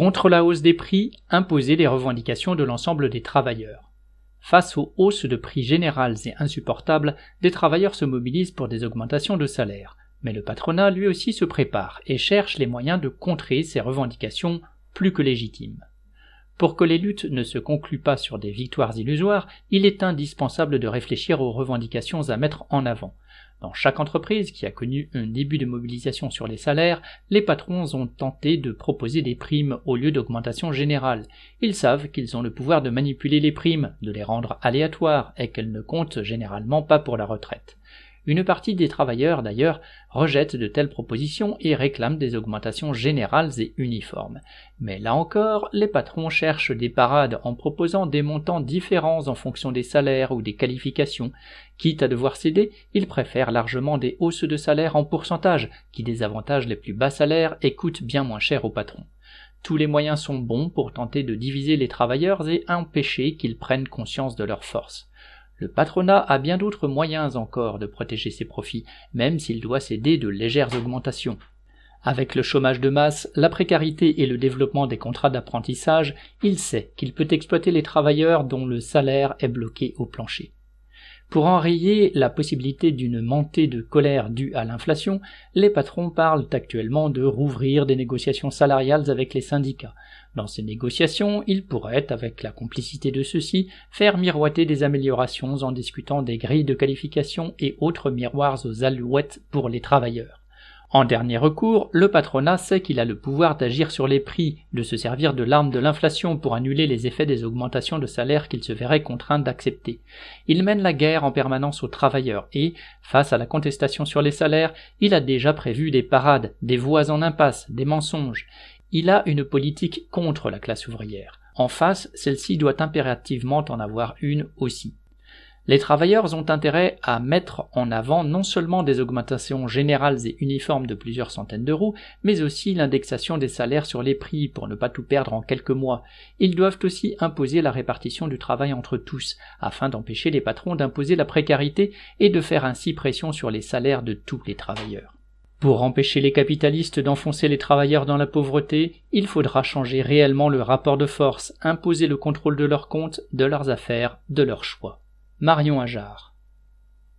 Contre la hausse des prix, imposer les revendications de l'ensemble des travailleurs. Face aux hausses de prix générales et insupportables, des travailleurs se mobilisent pour des augmentations de salaire. Mais le patronat lui aussi se prépare et cherche les moyens de contrer ces revendications plus que légitimes. Pour que les luttes ne se concluent pas sur des victoires illusoires, il est indispensable de réfléchir aux revendications à mettre en avant. Dans chaque entreprise qui a connu un début de mobilisation sur les salaires, les patrons ont tenté de proposer des primes au lieu d'augmentation générale. Ils savent qu'ils ont le pouvoir de manipuler les primes, de les rendre aléatoires et qu'elles ne comptent généralement pas pour la retraite. Une partie des travailleurs, d'ailleurs, rejette de telles propositions et réclame des augmentations générales et uniformes. Mais là encore, les patrons cherchent des parades en proposant des montants différents en fonction des salaires ou des qualifications. Quitte à devoir céder, ils préfèrent largement des hausses de salaire en pourcentage, qui désavantagent les plus bas salaires et coûtent bien moins cher aux patrons. Tous les moyens sont bons pour tenter de diviser les travailleurs et empêcher qu'ils prennent conscience de leur force. Le patronat a bien d'autres moyens encore de protéger ses profits, même s'il doit céder de légères augmentations. Avec le chômage de masse, la précarité et le développement des contrats d'apprentissage, il sait qu'il peut exploiter les travailleurs dont le salaire est bloqué au plancher. Pour enrayer la possibilité d'une montée de colère due à l'inflation, les patrons parlent actuellement de rouvrir des négociations salariales avec les syndicats. Dans ces négociations, ils pourraient, avec la complicité de ceux-ci, faire miroiter des améliorations en discutant des grilles de qualification et autres miroirs aux alouettes pour les travailleurs. En dernier recours, le patronat sait qu'il a le pouvoir d'agir sur les prix, de se servir de l'arme de l'inflation pour annuler les effets des augmentations de salaire qu'il se verrait contraint d'accepter. Il mène la guerre en permanence aux travailleurs et, face à la contestation sur les salaires, il a déjà prévu des parades, des voies en impasse, des mensonges. Il a une politique contre la classe ouvrière. En face, celle-ci doit impérativement en avoir une aussi. Les travailleurs ont intérêt à mettre en avant non seulement des augmentations générales et uniformes de plusieurs centaines d'euros, mais aussi l'indexation des salaires sur les prix pour ne pas tout perdre en quelques mois. Ils doivent aussi imposer la répartition du travail entre tous, afin d'empêcher les patrons d'imposer la précarité et de faire ainsi pression sur les salaires de tous les travailleurs. Pour empêcher les capitalistes d'enfoncer les travailleurs dans la pauvreté, il faudra changer réellement le rapport de force, imposer le contrôle de leurs comptes, de leurs affaires, de leurs choix. Marion Ajar.